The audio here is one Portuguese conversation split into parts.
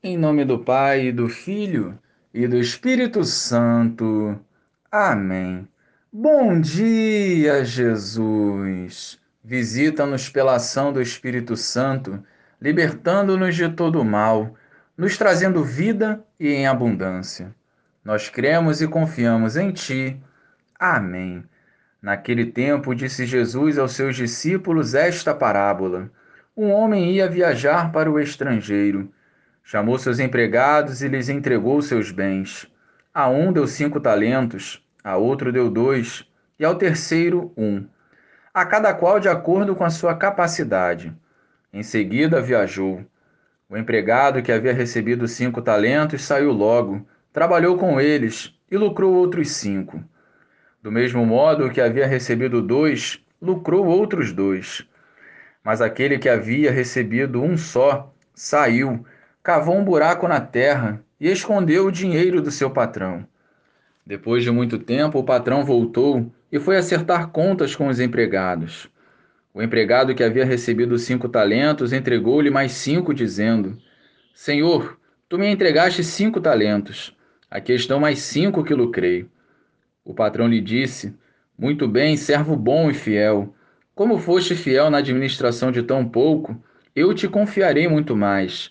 Em nome do Pai, do Filho e do Espírito Santo. Amém. Bom dia, Jesus. Visita-nos pela ação do Espírito Santo, libertando-nos de todo mal, nos trazendo vida e em abundância. Nós cremos e confiamos em Ti. Amém. Naquele tempo, disse Jesus aos seus discípulos esta parábola: Um homem ia viajar para o estrangeiro Chamou seus empregados e lhes entregou seus bens. A um deu cinco talentos, a outro deu dois, e ao terceiro um, a cada qual de acordo com a sua capacidade. Em seguida viajou. O empregado que havia recebido cinco talentos saiu logo, trabalhou com eles e lucrou outros cinco. Do mesmo modo, o que havia recebido dois, lucrou outros dois. Mas aquele que havia recebido um só, saiu cavou um buraco na terra e escondeu o dinheiro do seu patrão. Depois de muito tempo, o patrão voltou e foi acertar contas com os empregados. O empregado que havia recebido cinco talentos entregou-lhe mais cinco, dizendo: Senhor, tu me entregaste cinco talentos. Aqui estão mais cinco que lucrei. O patrão lhe disse: Muito bem, servo bom e fiel. Como foste fiel na administração de tão pouco, eu te confiarei muito mais.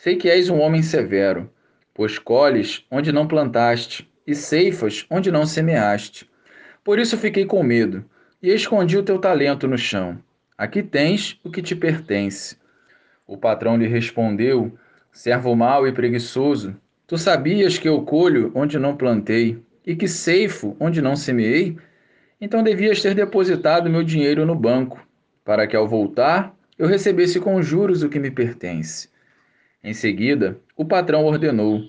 Sei que és um homem severo, pois colhes onde não plantaste e ceifas onde não semeaste. Por isso fiquei com medo e escondi o teu talento no chão. Aqui tens o que te pertence. O patrão lhe respondeu: Servo mau e preguiçoso, tu sabias que eu colho onde não plantei e que ceifo onde não semeei? Então devias ter depositado meu dinheiro no banco, para que ao voltar eu recebesse com juros o que me pertence. Em seguida, o patrão ordenou: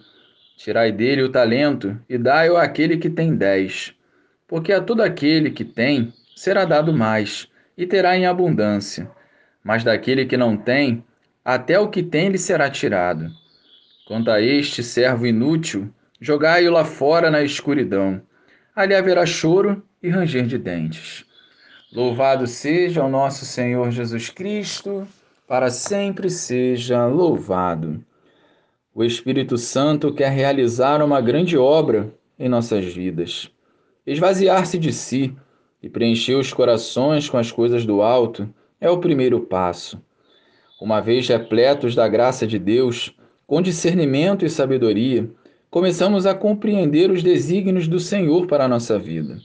Tirai dele o talento e dai-o àquele que tem dez. Porque a todo aquele que tem será dado mais, e terá em abundância. Mas daquele que não tem, até o que tem lhe será tirado. Quanto a este servo inútil, jogai-o lá fora na escuridão. Ali haverá choro e ranger de dentes. Louvado seja o nosso Senhor Jesus Cristo para sempre seja louvado. O Espírito Santo quer realizar uma grande obra em nossas vidas, esvaziar-se de si e preencher os corações com as coisas do alto é o primeiro passo. Uma vez repletos da graça de Deus, com discernimento e sabedoria, começamos a compreender os desígnios do Senhor para a nossa vida.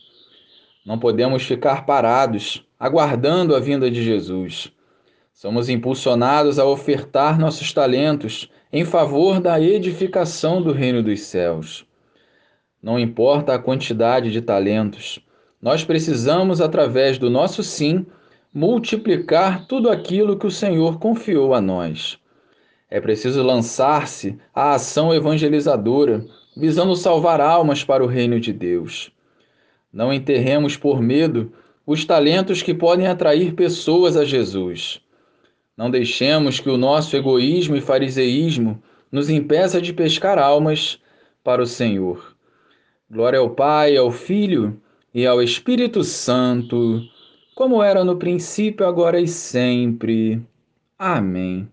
Não podemos ficar parados, aguardando a vinda de Jesus. Somos impulsionados a ofertar nossos talentos em favor da edificação do reino dos céus. Não importa a quantidade de talentos, nós precisamos, através do nosso sim, multiplicar tudo aquilo que o Senhor confiou a nós. É preciso lançar-se à ação evangelizadora, visando salvar almas para o reino de Deus. Não enterremos por medo os talentos que podem atrair pessoas a Jesus. Não deixemos que o nosso egoísmo e fariseísmo nos impeça de pescar almas para o Senhor. Glória ao Pai, ao Filho e ao Espírito Santo, como era no princípio, agora e sempre. Amém.